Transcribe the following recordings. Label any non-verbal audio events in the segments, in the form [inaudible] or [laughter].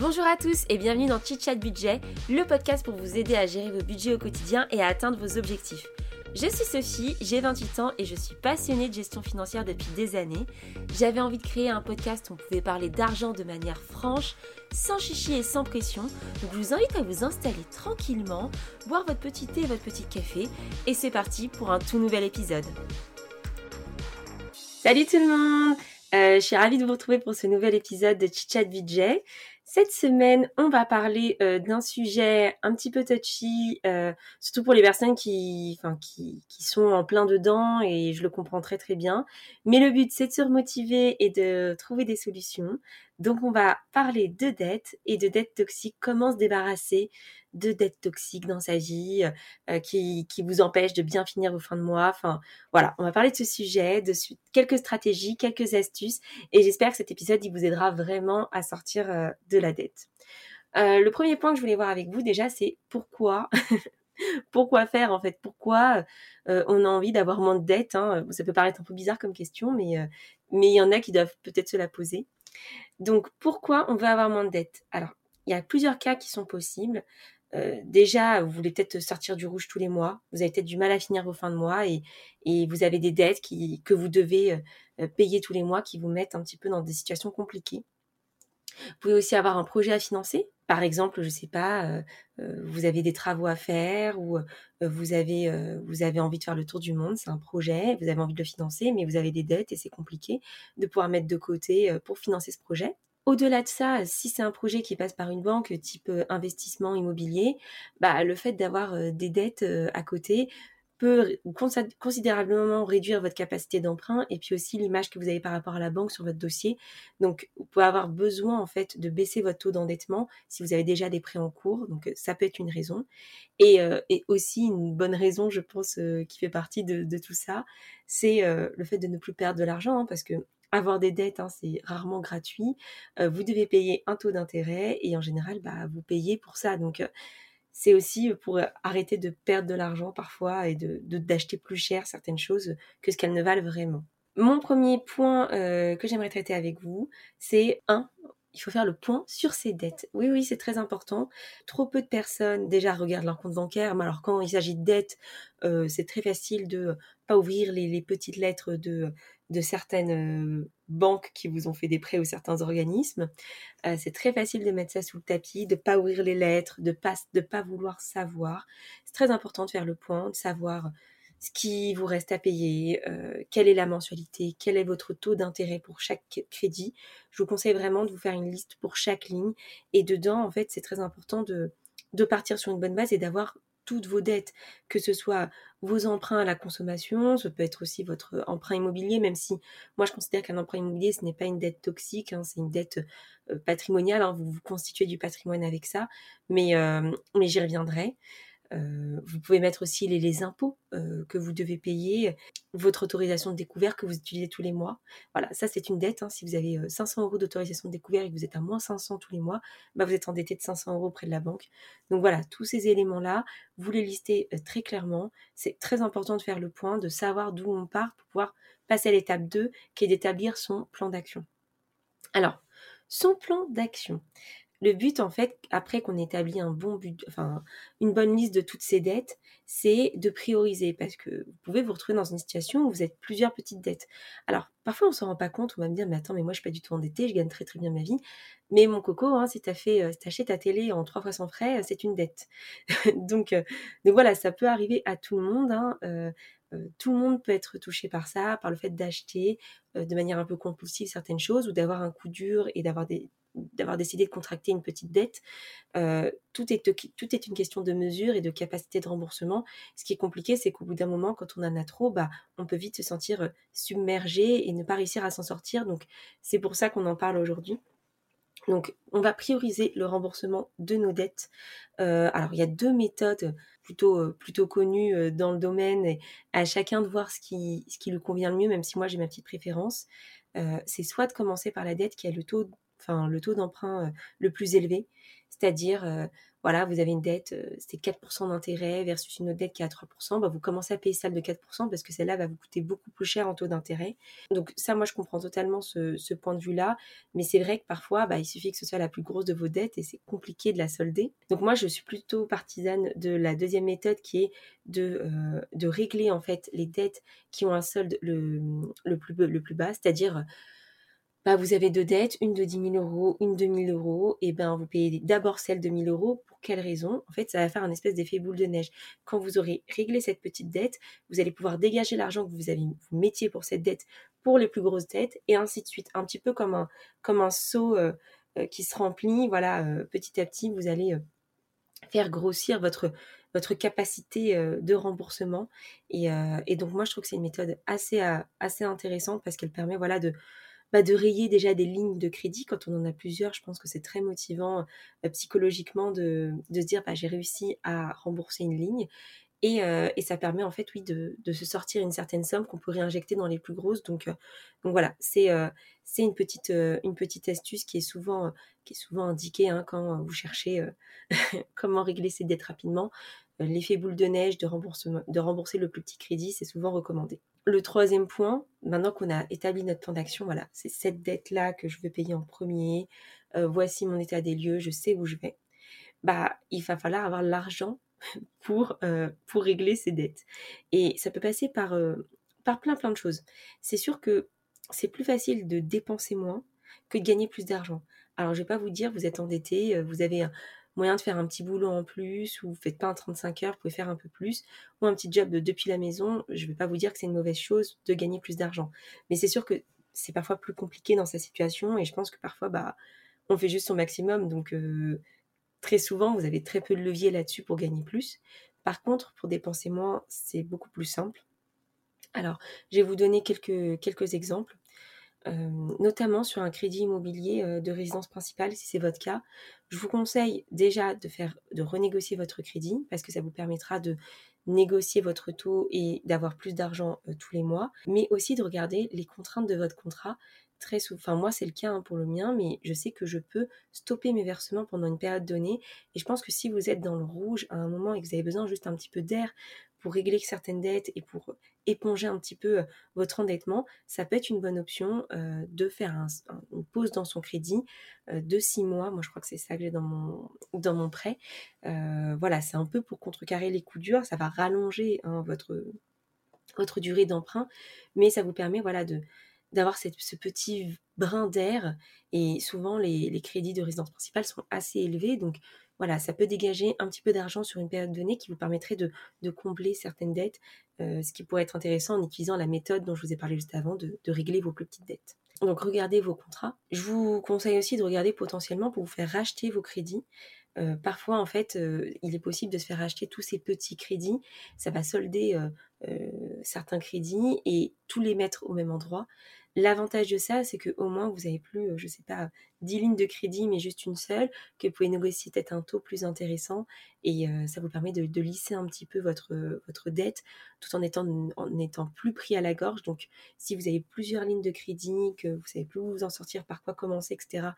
Bonjour à tous et bienvenue dans Chit Chat Budget, le podcast pour vous aider à gérer vos budgets au quotidien et à atteindre vos objectifs. Je suis Sophie, j'ai 28 ans et je suis passionnée de gestion financière depuis des années. J'avais envie de créer un podcast où on pouvait parler d'argent de manière franche, sans chichi et sans pression. Donc je vous invite à vous installer tranquillement, boire votre petit thé et votre petit café et c'est parti pour un tout nouvel épisode. Salut tout le monde euh, Je suis ravie de vous retrouver pour ce nouvel épisode de Chit Chat Budget. Cette semaine, on va parler euh, d'un sujet un petit peu touchy, euh, surtout pour les personnes qui, qui, sont en plein dedans, et je le comprends très très bien. Mais le but, c'est de se remotiver et de trouver des solutions. Donc, on va parler de dettes et de dettes toxiques, comment se débarrasser de dettes toxiques dans sa vie, euh, qui, qui vous empêchent de bien finir vos fins de mois? Enfin, voilà, on va parler de ce sujet, de quelques stratégies, quelques astuces, et j'espère que cet épisode, il vous aidera vraiment à sortir euh, de la dette. Euh, le premier point que je voulais voir avec vous déjà, c'est pourquoi [laughs] pourquoi faire en fait? Pourquoi on a envie d'avoir moins de dettes hein? Ça peut paraître un peu bizarre comme question, mais mais il y en a qui doivent peut-être se la poser. Donc pourquoi on veut avoir moins de dettes? Alors il y a plusieurs cas qui sont possibles. Euh, déjà, vous voulez peut-être sortir du rouge tous les mois, vous avez peut-être du mal à finir vos fins de mois et, vous avez des dettes que vous devez euh, payer tous les mois qui vous mettent un petit peu dans des situations compliquées. Vous pouvez aussi avoir un projet à financer. Par exemple, je sais pas, euh, vous avez des travaux à faire ou vous avez vous avez envie de faire le tour du monde, c'est un projet, vous avez envie de le financer, mais vous avez des dettes et c'est compliqué de pouvoir mettre de côté pour financer ce projet. Au-delà de ça, si c'est un projet qui passe par une banque type euh, investissement immobilier, bah, le fait d'avoir euh, des dettes euh, à côté peut considérablement réduire votre capacité d'emprunt et puis aussi l'image que vous avez par rapport à la banque sur votre dossier. Donc, vous pouvez avoir besoin en fait de baisser votre taux d'endettement si vous avez déjà des prêts en cours. Donc, ça peut être une raison. Et, aussi une bonne raison, je pense, qui fait partie de, tout ça, c'est le fait de ne plus perdre de l'argent hein, parce que avoir des dettes, hein, c'est rarement gratuit. Euh, vous devez payer un taux d'intérêt et en général, bah, vous payez pour ça. Donc, euh, c'est aussi pour arrêter de perdre de l'argent parfois et d'acheter plus cher certaines choses que ce qu'elles ne valent vraiment. Mon premier point euh, que j'aimerais traiter avec vous, c'est un, il faut faire le point sur ses dettes. Oui, oui, c'est très important. Trop peu de personnes déjà regardent leur compte bancaire, mais alors quand il s'agit de dettes, euh, c'est très facile de pas ouvrir les, petites lettres de, certaines euh, banques qui vous ont fait des prêts ou certains organismes. Euh, c'est très facile de mettre ça sous le tapis, de pas ouvrir les lettres, de pas de pas vouloir savoir. C'est très important de faire le point, de savoir ce qui vous reste à payer, euh, quelle est la mensualité, quel est votre taux d'intérêt pour chaque crédit. Je vous conseille vraiment de vous faire une liste pour chaque ligne. Et dedans, en fait, c'est très important de, de partir sur une bonne base et d'avoir toutes vos dettes, que ce soit vos emprunts à la consommation, ça peut être aussi votre emprunt immobilier, même si moi je considère qu'un emprunt immobilier ce n'est pas une dette toxique, hein, c'est une dette euh, patrimoniale, hein, vous vous constituez du patrimoine avec ça, mais, euh, mais j'y reviendrai. Euh, vous pouvez mettre aussi les, impôts euh, que vous devez payer, votre autorisation de découvert que vous utilisez tous les mois. Voilà, ça c'est une dette. Hein. Si vous avez 500 euh, euros d'autorisation de découvert et que vous êtes à moins 500 tous les mois, bah vous êtes endetté de 500 euros auprès de la banque. Donc voilà, tous ces éléments-là, vous les listez très clairement. C'est très important de faire le point, de savoir d'où on part pour pouvoir passer à l'étape 2, qui est d'établir son plan d'action. Alors, son plan d'action le but, en fait, après qu'on établit un bon but, une bonne liste de toutes ces dettes, c'est de prioriser parce que vous pouvez vous retrouver dans une situation où vous êtes plusieurs petites dettes. Alors, parfois, on s'en rend pas compte, on va me dire, mais attends, mais moi, je suis pas du tout endetté, je gagne très très bien ma vie. Mais mon coco, hein, si t'as fait, euh, acheté ta télé en trois fois sans frais, c'est une dette. [laughs] donc, euh, donc voilà, ça peut arriver à tout le monde. Hein, euh, euh, tout le monde peut être touché par ça, par le fait d'acheter euh, de manière un peu compulsive certaines choses ou d'avoir un coup dur et d'avoir des, d'avoir décidé de contracter une petite dette, euh, tout, est, tout est une question de mesure et de capacité de remboursement. Ce qui est compliqué, c'est qu'au bout d'un moment, quand on en a trop, bah, on peut vite se sentir euh, submergé et ne pas réussir à s'en sortir. Donc, c'est pour ça qu'on en parle aujourd'hui. Donc, on va prioriser le remboursement de nos dettes. Euh, alors, il y a deux méthodes plutôt connues dans le domaine et à chacun de voir ce qui ce qui lui convient le mieux. Même si moi j'ai ma petite préférence, c'est soit de commencer par la dette qui a le taux enfin le taux d'emprunt le plus élevé, c'est-à-dire voilà, vous avez une dette, euh, c'était 4% d'intérêt versus une autre dette qui est à 3%, bah, vous commencez à payer celle de 4% parce que celle-là va vous coûter beaucoup plus cher en taux d'intérêt. Donc ça, moi, je comprends totalement ce, point de vue-là, mais c'est vrai que parfois, bah, il suffit que ce soit la plus grosse de vos dettes et c'est compliqué de la solder. Donc moi, je suis plutôt partisane de la deuxième méthode qui est de, euh, régler en fait les dettes qui ont un solde le plus bas, c'est-à-dire bah, vous avez deux dettes, une de 10 000 euros, une de 1000 euros, et ben vous payez d'abord celle de 1000 euros. Pour quelle raison? En fait, ça va faire un espèce d'effet boule de neige. Quand vous aurez réglé cette petite dette, vous allez pouvoir dégager l'argent que vous avez mettiez pour cette dette pour les plus grosses dettes, et ainsi de suite. Un petit peu comme un, comme un seau euh, euh, qui se remplit. Voilà, euh, petit à petit, vous allez faire grossir votre votre capacité de remboursement. Et, et, donc moi, je trouve que c'est une méthode assez, assez intéressante parce qu'elle permet voilà de de rayer déjà des lignes de crédit quand on en a plusieurs. Je pense que c'est très motivant euh, psychologiquement de, se dire bah, j'ai réussi à rembourser une ligne. Et, euh, ça permet en fait, oui, de, se sortir une certaine somme qu'on peut réinjecter dans les plus grosses. Donc, euh, voilà, c'est une petite astuce qui est souvent qui est souvent indiquée hein, quand vous cherchez [laughs] comment régler ses dettes rapidement. L'effet boule de neige de rembourser le plus petit crédit, c'est souvent recommandé. Le troisième point, maintenant qu'on a établi notre plan d'action, voilà, c'est cette dette-là que je veux payer en premier, euh, voici mon état des lieux, je sais où je vais. Bah, il va falloir avoir l'argent [laughs] pour, euh, pour régler ces dettes. Et ça peut passer par, euh, par plein plein de choses. C'est sûr que c'est plus facile de dépenser moins que de gagner plus d'argent. Alors je vais pas vous dire, vous êtes endetté, vous avez un, moyen de faire un petit boulot en plus, ou vous faites pas un 35 heures, vous pouvez faire un peu plus, ou un petit job de, depuis la maison, je ne vais pas vous dire que c'est une mauvaise chose de gagner plus d'argent. Mais c'est sûr que c'est parfois plus compliqué dans sa situation, et je pense que parfois, bah, on fait juste son maximum, donc euh, très souvent, vous avez très peu de levier là-dessus pour gagner plus. Par contre, pour dépenser moins, c'est beaucoup plus simple. Alors, je vais vous donner quelques, quelques exemples. Notamment sur un crédit immobilier de résidence principale, si c'est votre cas. Je vous conseille déjà de faire, de renégocier votre crédit parce que ça vous permettra de négocier votre taux et d'avoir plus d'argent tous les mois, mais aussi de regarder les contraintes de votre contrat. Très souvent, enfin moi c'est le cas hein, pour le mien, mais je sais que je peux stopper mes versements pendant une période donnée. Et je pense que si vous êtes dans le rouge à un moment et que vous avez besoin juste un petit peu d'air pour régler certaines dettes et pour éponger un petit peu euh, votre endettement, ça peut être une bonne option euh, de faire une pause dans son crédit euh, de six mois. Moi, je crois que c'est ça que j'ai dans mon, prêt. voilà, c'est un peu pour contrecarrer les coups durs. Ça va rallonger hein, votre, votre durée d'emprunt, mais ça vous permet voilà, de d'avoir ce petit brin d'air et souvent les, les, crédits de résidence principale sont assez élevés donc voilà, ça peut dégager un petit peu d'argent sur une période donnée qui vous permettrait de, combler certaines dettes, euh, ce qui pourrait être intéressant en utilisant la méthode dont je vous ai parlé juste avant de, régler vos plus petites dettes. Donc regardez vos contrats. Je vous conseille aussi de regarder potentiellement pour vous faire racheter vos crédits. Euh, parfois, en fait, euh, il est possible de se faire racheter tous ces petits crédits. Ça va solder certains crédits et tous les mettre au même endroit. L'avantage de ça, c'est qu'au moins, vous n'avez plus, euh, je ne sais pas, 10 lignes de crédit, mais juste une seule, que vous pouvez négocier peut-être un taux plus intéressant, et euh, ça vous permet de, lisser un petit peu votre, dette, tout en étant, plus pris à la gorge. Donc, si vous avez plusieurs lignes de crédit, que vous savez plus où vous en sortir, par quoi commencer, etc.,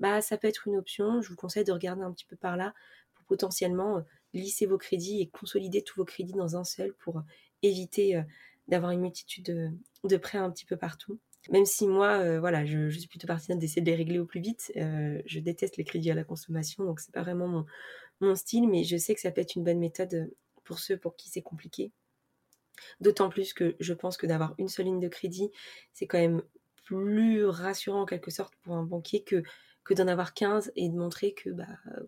bah, ça peut être une option. Je vous conseille de regarder un petit peu par là, pour potentiellement euh, lisser vos crédits et consolider tous vos crédits dans un seul, pour éviter d'avoir une multitude de, prêts un petit peu partout. Même si moi, euh, voilà, je, suis plutôt partisane d'essayer de les régler au plus vite. Euh, je déteste les crédits à la consommation, donc c'est pas vraiment mon, style, mais je sais que ça peut être une bonne méthode pour ceux pour qui c'est compliqué. D'autant plus que je pense que d'avoir une seule ligne de crédit, c'est quand même plus rassurant en quelque sorte pour un banquier que, que d'en avoir 15 et de montrer que bah,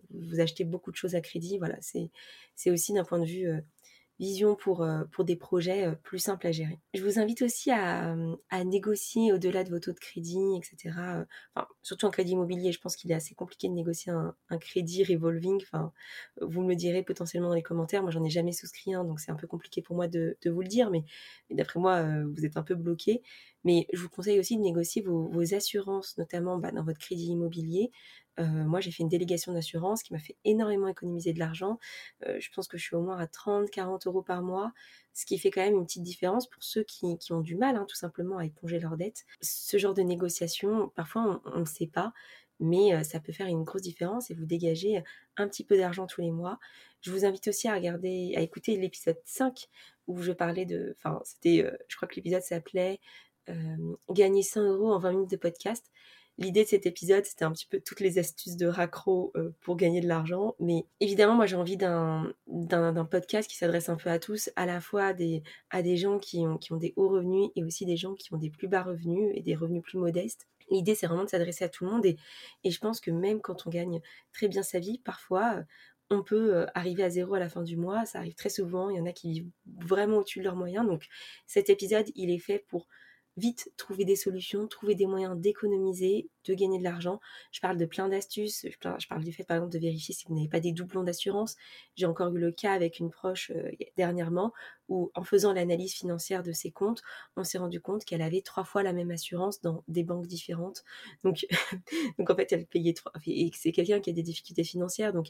vous achetez beaucoup de choses à crédit. Voilà, c'est aussi d'un point de vue euh, vision pour, euh, pour des projets euh, plus simples à gérer. Je vous invite aussi à, à négocier au-delà de vos taux de crédit, etc. Euh, enfin, surtout en crédit immobilier, je pense qu'il est assez compliqué de négocier un, crédit revolving. Vous me le direz potentiellement dans les commentaires. Moi, j'en ai jamais souscrit un, donc c'est un peu compliqué pour moi de, vous le dire. Mais, d'après moi, vous êtes un peu bloqué. Mais je vous conseille aussi de négocier vos, vos assurances, notamment bah, dans votre crédit immobilier. Moi, j'ai fait une délégation d'assurance qui m'a fait énormément économiser de l'argent. je pense que je suis au moins à 30, 40 euros par mois, ce qui fait quand même une petite différence pour ceux qui, ont du mal, hein, tout simplement, à éponger leurs dettes. Ce genre de négociation, parfois, on ne sait pas, mais ça peut faire une grosse différence et vous dégager un petit peu d'argent tous les mois. Je vous invite aussi à regarder, à écouter l'épisode 5 où je parlais de, enfin, c'était, je crois que l'épisode s'appelait Gagner 100 euros en 20 minutes de podcast. L'idée de cet épisode, c'était un petit peu toutes les astuces de raccro pour gagner de l'argent. Mais évidemment, moi, j'ai envie d'un, podcast qui s'adresse un peu à tous, à la fois à des gens qui ont, des hauts revenus et aussi des gens qui ont des plus bas revenus et des revenus plus modestes. L'idée, c'est vraiment de s'adresser à tout le monde. Et, et, je pense que même quand on gagne très bien sa vie, parfois, on peut arriver à zéro à la fin du mois. Ça arrive très souvent. Il y en a qui vivent vraiment au-dessus de leurs moyens. Donc cet épisode, il est fait pour vite trouver des solutions, trouver des moyens d'économiser, de gagner de l'argent. Je parle de plein d'astuces. Je parle, du fait, par exemple, de vérifier si vous n'avez pas des doublons d'assurance. J'ai encore eu le cas avec une proche euh, dernièrement où, en faisant l'analyse financière de ses comptes, on s'est rendu compte qu'elle avait trois fois la même assurance dans des banques différentes. Donc, [laughs] donc en fait, elle payait trois. Et c'est quelqu'un qui a des difficultés financières, donc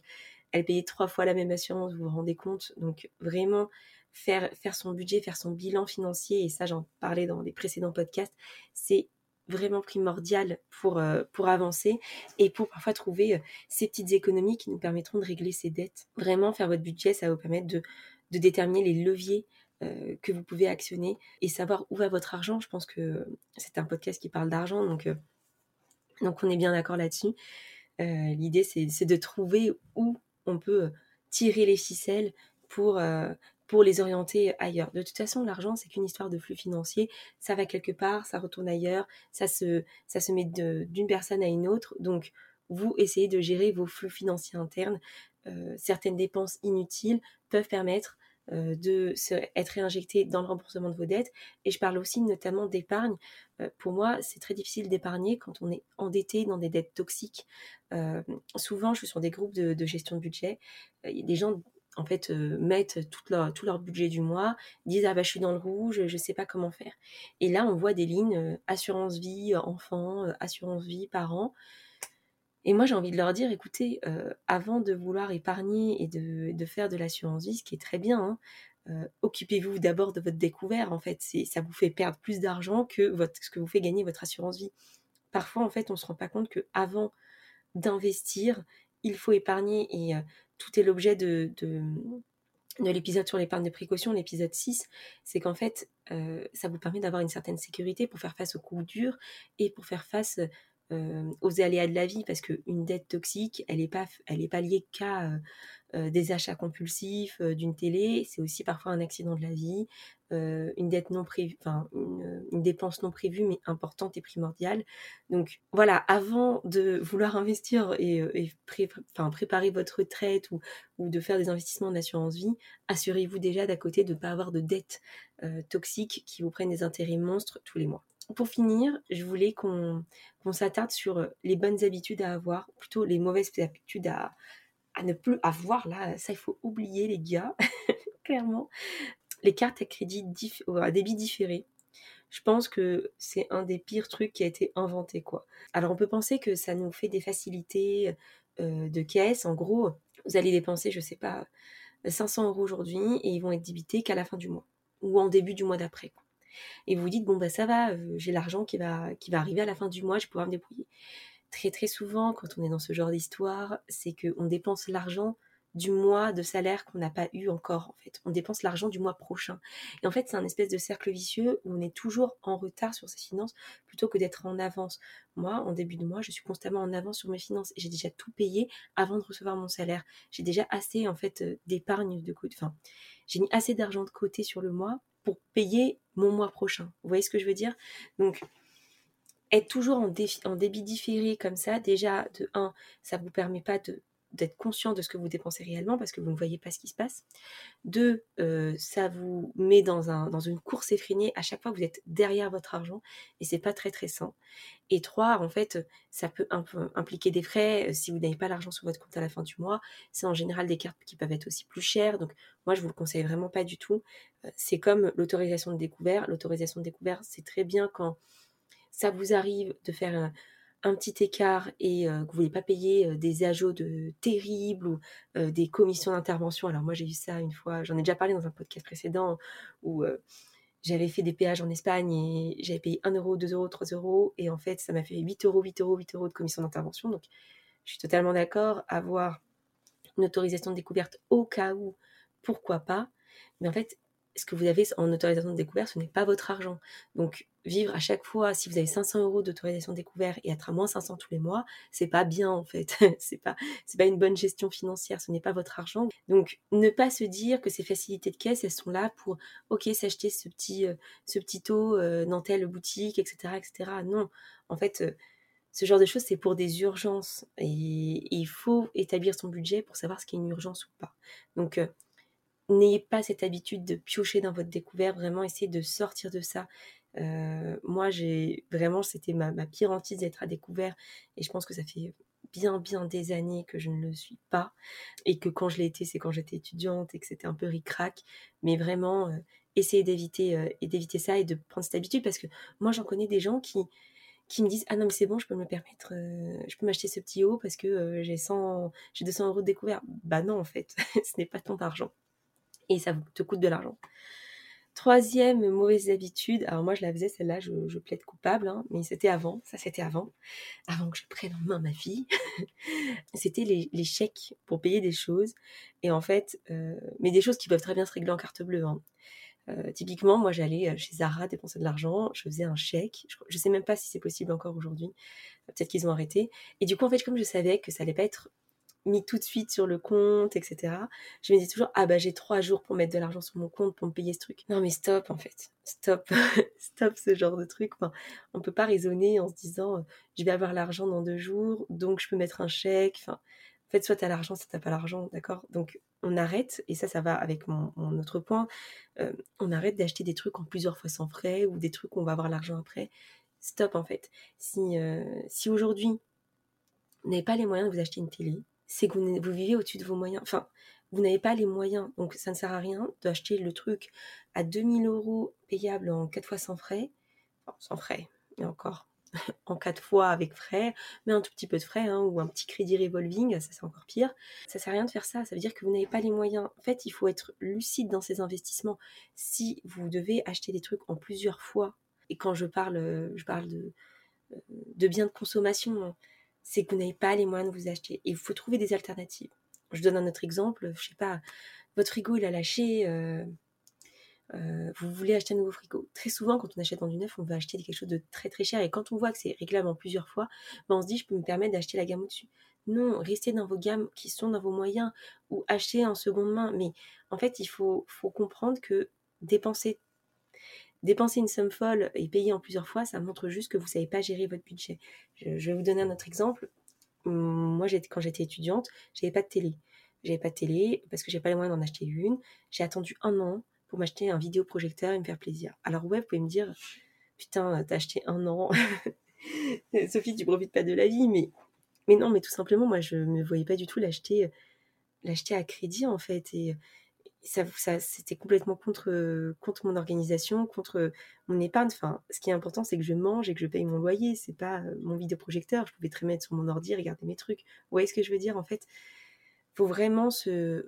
elle payait trois fois la même assurance. Vous vous rendez compte Donc vraiment faire, faire son budget, faire son bilan financier, et ça j'en parlais dans les précédents podcasts, c'est vraiment primordial pour, euh, pour avancer et pour parfois trouver euh, ces petites économies qui nous permettront de régler ses dettes. Vraiment, faire votre budget, ça va vous permettre de, de déterminer les leviers euh, que vous pouvez actionner et savoir où va votre argent. Je pense que c'est un podcast qui parle d'argent, donc, donc on est bien d'accord là-dessus. L'idée, c'est de trouver où on peut tirer les ficelles pour, pour les orienter ailleurs. De toute façon, l'argent, c'est qu'une histoire de flux financier. Ça va quelque part, ça retourne ailleurs, ça se, ça se met d'une personne à une autre. Donc, vous essayez de gérer vos flux financiers internes. Euh, certaines dépenses inutiles peuvent permettre euh, de être réinjectées dans le remboursement de vos dettes. Et je parle aussi notamment d'épargne. Euh, pour moi, c'est très difficile d'épargner quand on est endetté dans des dettes toxiques. souvent, je suis sur des groupes de, de gestion de budget. Il y a des gens en fait, euh, mettent tout leur, budget du mois, disent ah bah je suis dans le rouge, je ne sais pas comment faire. Et là, on voit des lignes euh, assurance vie euh, enfant, assurance vie parents. Et moi, j'ai envie de leur dire, écoutez, avant de vouloir épargner et de, faire de l'assurance vie, ce qui est très bien, hein, occupez-vous d'abord de votre découvert. En fait, ça vous fait perdre plus d'argent que ce que vous fait gagner votre assurance vie. Parfois, en fait, on se rend pas compte que avant d'investir, il faut épargner et tout est l'objet de, de, l'épisode sur l'épargne de précaution, l'épisode 6, c'est qu'en fait, euh, ça vous permet d'avoir une certaine sécurité pour faire face aux coups durs et pour faire face euh, aux aléas de la vie, parce qu'une dette toxique, elle n'est pas, elle est pas liée qu'à des achats compulsifs, d'une télé, c'est aussi parfois un accident de la vie, une dette non prévue, enfin une, dépense non prévue mais importante et primordiale. Donc voilà, avant de vouloir [laughs] investir et, enfin, préparer votre retraite ou, ou, de faire des investissements en assurance vie, assurez-vous déjà d'à côté de ne pas avoir de dettes toxiques qui vous prennent des intérêts monstres tous les mois pour finir, je voulais qu'on s'attarde sur euh, les bonnes habitudes à avoir, plutôt les mauvaises habitudes à, ne plus avoir. Là, ça, il faut oublier, les gars, [laughs] clairement. Les cartes à crédit débit différé. Je pense que c'est un des pires trucs qui a été inventé, quoi. Alors, on peut penser que ça nous fait des facilités euh, de caisse. En gros, vous allez dépenser, je sais pas, 500 euros aujourd'hui et ils vont être débités qu'à la fin du mois ou en début du mois d'après et vous vous dites bon bah ça va, euh, j'ai l'argent qui va qui va arriver à la fin du mois, je vais pouvoir me débrouiller. Très très souvent quand on est dans ce genre d'histoire, c'est que on dépense l'argent du mois de salaire qu'on n'a pas eu encore en fait. On dépense l'argent du mois prochain. Et en fait, c'est un espèce de cercle vicieux où on est toujours en retard sur ses finances plutôt que d'être en avance. Moi, en début de mois, je suis constamment en avance sur mes finances. J'ai déjà tout payé avant de recevoir mon salaire. J'ai déjà assez en fait euh, d'épargne de côté. Enfin, j'ai mis assez d'argent de côté sur le mois pour payer mon mois prochain. Vous voyez ce que je veux dire? Donc, être toujours en, débit différé comme ça, déjà, de 1, ça ne vous permet pas de d'être conscient de ce que vous dépensez réellement parce que vous ne voyez pas ce qui se passe. Deux, euh, ça vous met dans, un, dans une course effrénée. À chaque fois, vous êtes derrière votre argent et c'est pas très très sain. Et trois, en fait, ça peut impliquer des frais. Euh, si vous n'avez pas l'argent sur votre compte à la fin du mois, c'est en général des cartes qui peuvent être aussi plus chères. Donc, moi, je vous le conseille vraiment pas du tout. Euh, c'est comme l'autorisation de découvert. L'autorisation de découvert, c'est très bien quand ça vous arrive de faire un petit écart et que vous voulez pas payer des ajouts de terribles ou des commissions d'intervention. Alors moi j'ai eu ça une fois, j'en ai déjà parlé dans un podcast précédent où j'avais fait des péages en Espagne et j'avais payé 1 euro, 2 euros, 3 euros et en fait ça m'a fait 8 euros, 8 euros, 8 euros de commission d'intervention. Donc je suis totalement d'accord, avoir une autorisation de découverte au cas où, pourquoi pas. Mais en fait, ce que vous avez en autorisation de découverte, ce n'est pas votre argent. Donc, vivre à chaque fois, si vous avez 500 euros d'autorisation de découverte et être à moins 500 tous les mois, c'est pas bien en fait. [laughs] c'est pas, c'est pas une bonne gestion financière. Ce n'est pas votre argent. Donc, ne pas se dire que ces facilités de caisse, elles sont là pour, ok, s'acheter ce petit, euh, ce petit taux euh, dans telle boutique, etc., etc. Non, en fait. Euh, ce genre de choses, c'est pour des urgences. Et, il faut établir son budget pour savoir ce qui est une urgence ou pas. Donc, n'ayez pas cette habitude de piocher dans votre découverte, vraiment essayez de sortir de ça. Euh, moi, j'ai vraiment, c'était ma, pire hantise d'être à découvert, et je pense que ça fait bien, bien des années que je ne le suis pas, et que quand je l'ai été, c'est quand j'étais étudiante et que c'était un peu ric-rac, mais vraiment, euh, essayez d'éviter euh, et d'éviter ça et de prendre cette habitude, parce que moi, j'en connais des gens qui qui me disent ah non mais c'est bon je peux me permettre je peux m'acheter ce petit haut parce que j'ai 100 j'ai 200 euros de découvert. Bah non en fait [laughs] ce n'est pas ton argent et ça te coûte de l'argent. Troisième mauvaise habitude, alors moi je la faisais celle-là, je, plaide coupable, hein, mais c'était avant, ça c'était avant, avant que je prenne en main ma fille. [laughs] c'était les, chèques pour payer des choses, et en fait, euh, mais des choses qui peuvent très bien se régler en carte bleue. Hein. Euh, typiquement, moi j'allais euh, chez Zara dépenser de l'argent, je faisais un chèque, je, je sais même pas si c'est possible encore aujourd'hui, peut-être qu'ils ont arrêté, et du coup en fait comme je savais que ça allait pas être mis tout de suite sur le compte, etc. Je me dis toujours, ah bah j'ai trois jours pour mettre de l'argent sur mon compte pour me payer ce truc. Non mais stop en fait, stop, [laughs] stop ce genre de truc. Enfin, on peut pas raisonner en se disant, euh, je vais avoir l'argent dans deux jours, donc je peux mettre un chèque. Enfin, en fait, soit t'as l'argent, soit t'as pas l'argent, d'accord? Donc on arrête, et ça, ça va avec mon, autre point, euh, on arrête d'acheter des trucs en plusieurs fois sans frais ou des trucs où on va avoir l'argent après. Stop en fait. Si, euh, si aujourd'hui, vous n'avez pas les moyens de vous acheter une télé, c'est que vous, vivez au-dessus de vos moyens. Enfin, vous n'avez pas les moyens. Donc, ça ne sert à rien d'acheter le truc à 2000 euros payable en 4 fois sans frais. Enfin, sans frais, et encore. [laughs] en 4 fois avec frais, mais un tout petit peu de frais, hein, ou un petit crédit revolving, ça c'est encore pire. Ça sert à rien de faire ça. Ça veut dire que vous n'avez pas les moyens. En fait, il faut être lucide dans ces investissements. Si vous devez acheter des trucs en plusieurs fois, et quand je parle, je parle de, de biens de consommation, hein, c'est que vous n'avez pas les moyens de vous acheter. Et il faut trouver des alternatives. Je donne un autre exemple. Je sais pas, votre frigo, il a lâché. Euh, euh, vous voulez acheter un nouveau frigo. Très souvent, quand on achète dans du neuf, on veut acheter quelque chose de très très cher. Et quand on voit que c'est réglable en plusieurs fois, ben on se dit, je peux me permettre d'acheter la gamme au-dessus. Non, restez dans vos gammes qui sont dans vos moyens ou achetez en seconde main. Mais en fait, il faut, faut comprendre que dépenser Dépenser une somme folle et payer en plusieurs fois, ça montre juste que vous ne savez pas gérer votre budget. Je, vais vous donner un autre exemple. Hum, moi, quand j'étais étudiante, j'avais pas de télé. J'avais pas de télé parce que j'ai pas les moyens d'en acheter une. J'ai attendu un an pour m'acheter un vidéoprojecteur et me faire plaisir. Alors ouais, vous pouvez me dire, putain, t'as acheté un an. [laughs] Sophie, tu profites pas de la vie, mais mais non, mais tout simplement, moi, je me voyais pas du tout l'acheter l'acheter à crédit en fait. Et ça, ça c'était complètement contre, contre mon organisation, contre mon épargne. Enfin, ce qui est important, c'est que je mange et que je paye mon loyer. C'est pas mon vidéoprojecteur. Je pouvais très mettre sur mon ordi, regarder mes trucs. Vous voyez ce que je veux dire En fait, faut vraiment se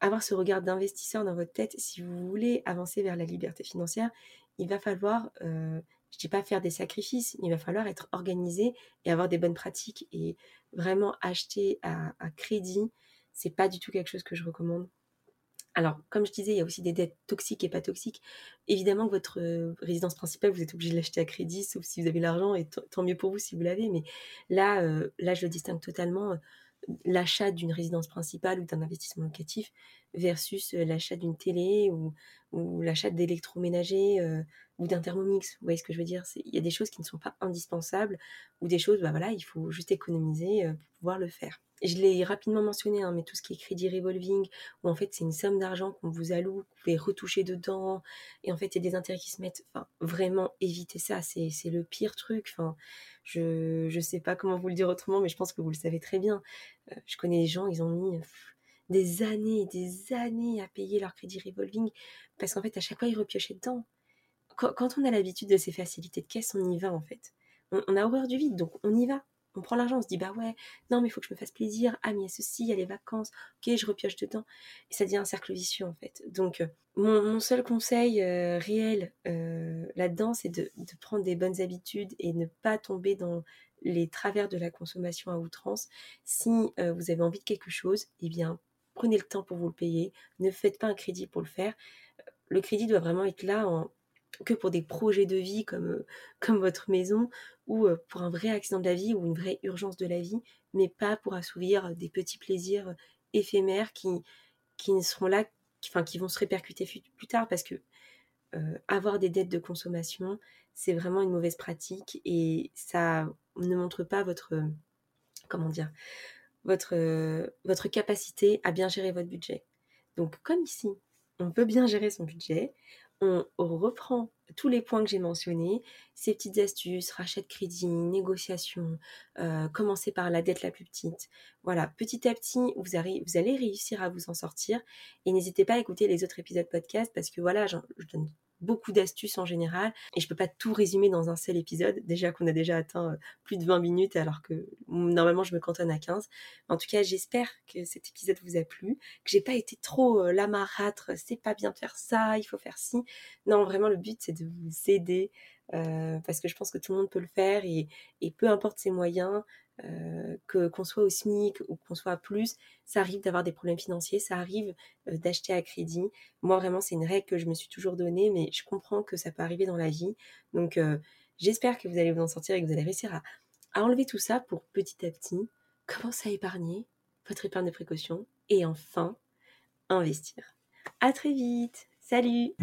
avoir ce regard d'investisseur dans votre tête. Si vous voulez avancer vers la liberté financière, il va falloir, euh, je dis pas faire des sacrifices, il va falloir être organisé et avoir des bonnes pratiques. Et vraiment acheter à, à crédit, c'est pas du tout quelque chose que je recommande. Alors, comme je disais, il y a aussi des dettes toxiques et pas toxiques. Évidemment que votre euh, résidence principale, vous êtes obligé de l'acheter à crédit, sauf si vous avez l'argent, et tant mieux pour vous si vous l'avez. Mais là, euh, là, je le distingue totalement. Euh, l'achat d'une résidence principale ou d'un investissement locatif versus l'achat d'une télé ou, ou l'achat d'électroménager ou d'un thermomix. Vous voyez ce que je veux dire? Il y a des choses qui ne sont pas indispensables ou des choses, bah voilà, il faut juste économiser pour pouvoir le faire je l'ai rapidement mentionné, hein, mais tout ce qui est crédit revolving, où en fait c'est une somme d'argent qu'on vous alloue, vous pouvez retoucher dedans, et en fait il y a des intérêts qui se mettent, enfin vraiment évitez ça, c'est, le pire truc, enfin je, je sais pas comment vous le dire autrement, mais je pense que vous le savez très bien. Je connais des gens, ils ont mis des années, des années à payer leur crédit revolving, parce qu'en fait à chaque fois ils repiochaient dedans. Quand, on a l'habitude de ces facilités de caisse, on y va en fait on, a horreur du vide, donc on y va. On prend l'argent, on se dit bah ouais, non mais il faut que je me fasse plaisir. Ah mais il y a ceci, il y a les vacances. Ok, je repioche dedans. Et ça devient un cercle vicieux en fait. Donc euh, mon, seul conseil euh, réel euh, là-dedans, c'est de, prendre des bonnes habitudes et ne pas tomber dans les travers de la consommation à outrance. Si vous avez envie de quelque chose, eh bien prenez le temps pour vous le payer. Ne faites pas un crédit pour le faire. Le crédit doit vraiment être là que pour des projets de vie comme, euh, comme votre maison ou euh, pour un vrai accident de la vie ou une vraie urgence de la vie, mais pas pour assouvir des petits plaisirs éphémères qui, qui ne seront là, qui, enfin, qui vont se répercuter plus tard parce que euh, avoir des dettes de consommation, c'est vraiment une mauvaise pratique et ça ne montre pas votre, comment dire, votre, capacité à bien gérer votre budget. Donc comme ici, on peut bien gérer son budget, on reprend tous les points que j'ai mentionnés, ces petites astuces, rachat de crédit, négociation, euh, commencer par la dette la plus petite. Voilà, petit à petit, vous, vous allez réussir à vous en sortir. Et n'hésitez pas à écouter les autres épisodes podcast parce que voilà, je donne beaucoup d'astuces en général et je peux pas tout résumer dans un seul épisode. Déjà qu'on a déjà atteint euh, plus de 20 minutes alors que normalement je me cantonne à 15. En tout cas, j'espère que cet épisode vous a plu, que j'ai pas été trop euh, la marâtre, c'est pas bien de faire ça, il faut faire ci. Non, vraiment le but c'est de vous aider euh, parce que je pense que tout le monde peut le faire et, peu importe ses moyens, euh, que qu'on soit au SMIC ou qu'on soit à plus, ça arrive d'avoir des problèmes financiers, ça arrive euh, d'acheter à crédit. Moi vraiment c'est une règle que je me suis toujours donnée, mais je comprends que ça peut arriver dans la vie. Donc j'espère que vous allez vous en sortir et que vous allez réussir à, à enlever tout ça pour petit à petit commencer à épargner votre épargne de précaution et enfin investir. À très vite. Salut